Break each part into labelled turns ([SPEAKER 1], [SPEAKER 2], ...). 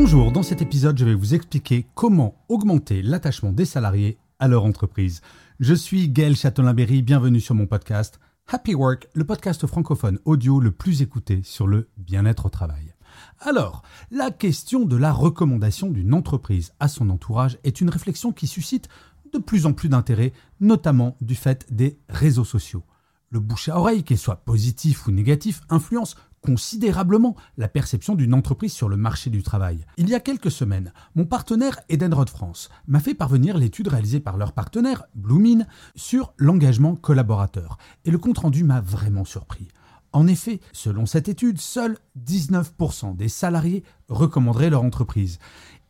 [SPEAKER 1] Bonjour, dans cet épisode, je vais vous expliquer comment augmenter l'attachement des salariés à leur entreprise. Je suis Gaël Châtelain-Berry, bienvenue sur mon podcast Happy Work, le podcast francophone audio le plus écouté sur le bien-être au travail. Alors, la question de la recommandation d'une entreprise à son entourage est une réflexion qui suscite de plus en plus d'intérêt, notamment du fait des réseaux sociaux. Le bouche à oreille, qu'il soit positif ou négatif, influence considérablement la perception d'une entreprise sur le marché du travail. Il y a quelques semaines, mon partenaire Edenrod France m'a fait parvenir l'étude réalisée par leur partenaire, Bloomin, sur l'engagement collaborateur. Et le compte-rendu m'a vraiment surpris. En effet, selon cette étude, seuls 19% des salariés recommanderaient leur entreprise.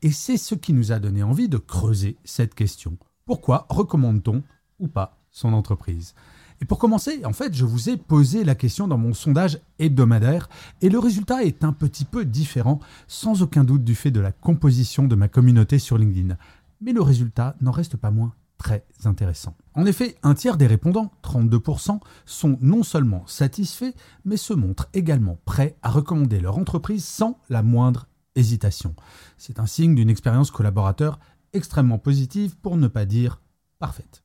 [SPEAKER 1] Et c'est ce qui nous a donné envie de creuser cette question. Pourquoi recommande-t-on ou pas son entreprise? Et pour commencer, en fait, je vous ai posé la question dans mon sondage hebdomadaire et le résultat est un petit peu différent, sans aucun doute du fait de la composition de ma communauté sur LinkedIn. Mais le résultat n'en reste pas moins très intéressant. En effet, un tiers des répondants, 32%, sont non seulement satisfaits, mais se montrent également prêts à recommander leur entreprise sans la moindre hésitation. C'est un signe d'une expérience collaborateur extrêmement positive, pour ne pas dire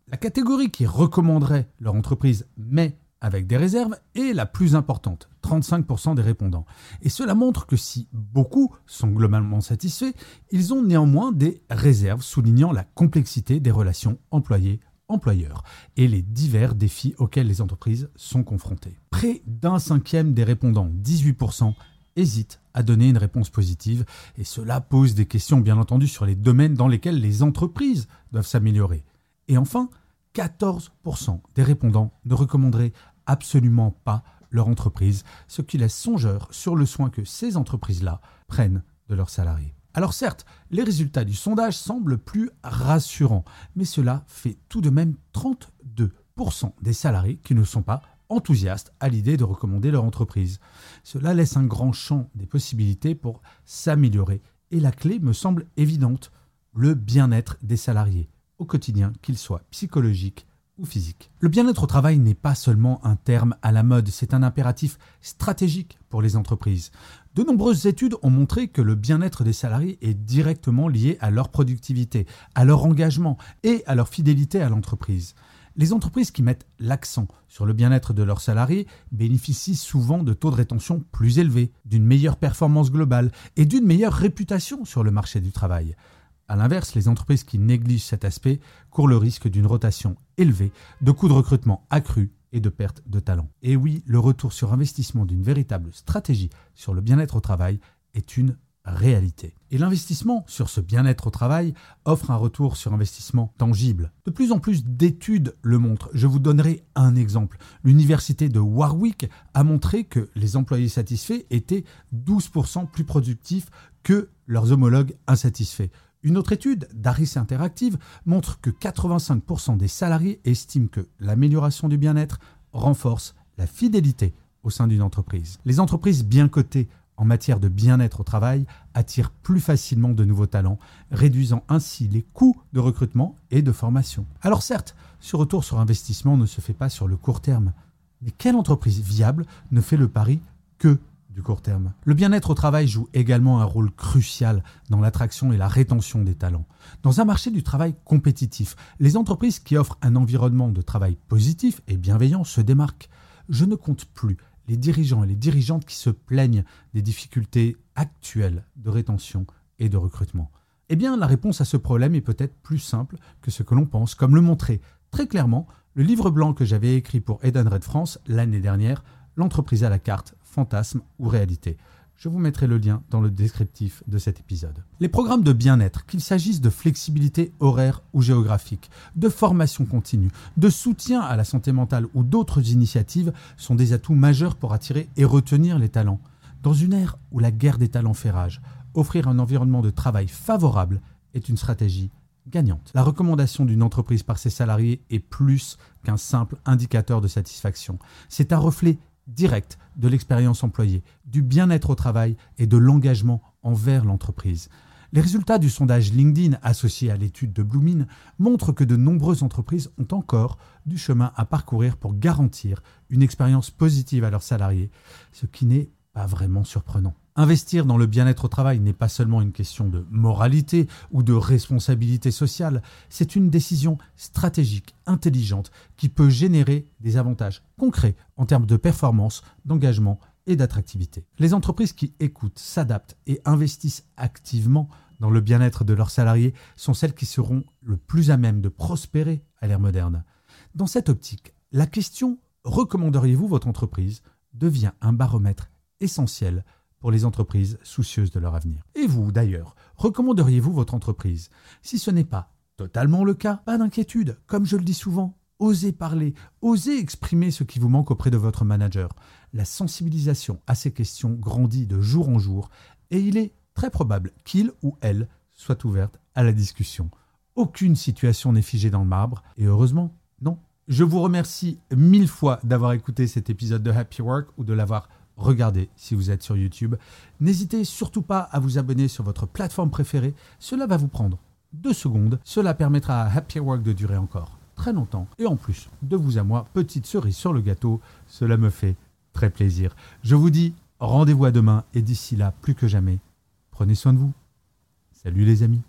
[SPEAKER 1] La catégorie qui recommanderait leur entreprise, mais avec des réserves, est la plus importante, 35% des répondants. Et cela montre que si beaucoup sont globalement satisfaits, ils ont néanmoins des réserves soulignant la complexité des relations employés-employeurs et les divers défis auxquels les entreprises sont confrontées. Près d'un cinquième des répondants, 18%, hésitent à donner une réponse positive et cela pose des questions bien entendu sur les domaines dans lesquels les entreprises doivent s'améliorer. Et enfin, 14% des répondants ne recommanderaient absolument pas leur entreprise, ce qui laisse songeur sur le soin que ces entreprises-là prennent de leurs salariés. Alors certes, les résultats du sondage semblent plus rassurants, mais cela fait tout de même 32% des salariés qui ne sont pas enthousiastes à l'idée de recommander leur entreprise. Cela laisse un grand champ des possibilités pour s'améliorer, et la clé me semble évidente, le bien-être des salariés quotidien, qu'il soit psychologique ou physique. Le bien-être au travail n'est pas seulement un terme à la mode, c'est un impératif stratégique pour les entreprises. De nombreuses études ont montré que le bien-être des salariés est directement lié à leur productivité, à leur engagement et à leur fidélité à l'entreprise. Les entreprises qui mettent l'accent sur le bien-être de leurs salariés bénéficient souvent de taux de rétention plus élevés, d'une meilleure performance globale et d'une meilleure réputation sur le marché du travail. A l'inverse, les entreprises qui négligent cet aspect courent le risque d'une rotation élevée, de coûts de recrutement accrus et de perte de talent. Et oui, le retour sur investissement d'une véritable stratégie sur le bien-être au travail est une réalité. Et l'investissement sur ce bien-être au travail offre un retour sur investissement tangible. De plus en plus d'études le montrent. Je vous donnerai un exemple. L'université de Warwick a montré que les employés satisfaits étaient 12% plus productifs que leurs homologues insatisfaits. Une autre étude d'Aris Interactive montre que 85% des salariés estiment que l'amélioration du bien-être renforce la fidélité au sein d'une entreprise. Les entreprises bien cotées en matière de bien-être au travail attirent plus facilement de nouveaux talents, réduisant ainsi les coûts de recrutement et de formation. Alors certes, ce retour sur investissement ne se fait pas sur le court terme, mais quelle entreprise viable ne fait le pari que Le bien-être au travail joue également un rôle crucial dans l'attraction et la rétention des talents. Dans un marché du travail compétitif, les entreprises qui offrent un environnement de travail positif et bienveillant se démarquent. Je ne compte plus les dirigeants et les dirigeantes qui se plaignent des difficultés actuelles de rétention et de recrutement. Eh bien, la réponse à ce problème est peut-être plus simple que ce que l'on pense, comme le montrait très clairement le livre blanc que j'avais écrit pour Edenred France l'année dernière, L'entreprise à la carte, fantasme ou réalité. Je vous mettrai le lien dans le descriptif de cet épisode. Les programmes de bien-être, qu'il s'agisse de flexibilité horaire ou géographique, de formation continue, de soutien à la santé mentale ou d'autres initiatives, sont des atouts majeurs pour attirer et retenir les talents. Dans une ère où la guerre des talents fait rage, offrir un environnement de travail favorable est une stratégie gagnante. La recommandation d'une entreprise par ses salariés est plus qu'un simple indicateur de satisfaction. C'est un reflet direct de l'expérience employée, du bien-être au travail et de l'engagement envers l'entreprise. Les résultats du sondage LinkedIn associé à l'étude de Bloomin montrent que de nombreuses entreprises ont encore du chemin à parcourir pour garantir une expérience positive à leurs salariés, ce qui n'est pas vraiment surprenant. Investir dans le bien-être au travail n'est pas seulement une question de moralité ou de responsabilité sociale, c'est une décision stratégique, intelligente, qui peut générer des avantages concrets en termes de performance, d'engagement et d'attractivité. Les entreprises qui écoutent, s'adaptent et investissent activement dans le bien-être de leurs salariés sont celles qui seront le plus à même de prospérer à l'ère moderne. Dans cette optique, la question recommanderiez-vous votre entreprise? devient un baromètre essentiel pour les entreprises soucieuses de leur avenir. Et vous, d'ailleurs, recommanderiez-vous votre entreprise? Si ce n'est pas totalement le cas, pas d'inquiétude. Comme je le dis souvent, osez parler, osez exprimer ce qui vous manque auprès de votre manager. La sensibilisation à ces questions grandit de jour en jour et il est très probable qu'il ou elle soit ouverte à la discussion. Aucune situation n'est figée dans le marbre et heureusement, non. Je vous remercie mille fois d'avoir écouté cet épisode de Happy Work ou de l'avoir regardez si vous êtes sur YouTube. N'hésitez surtout pas à vous abonner sur votre plateforme préférée. Cela va vous prendre deux secondes. Cela permettra à Happy Work de durer encore très longtemps. Et en plus, de vous à moi, petite cerise sur le gâteau, cela me fait très plaisir. Je vous dis rendez-vous à demain et d'ici là, plus que jamais, prenez soin de vous. Salut les amis.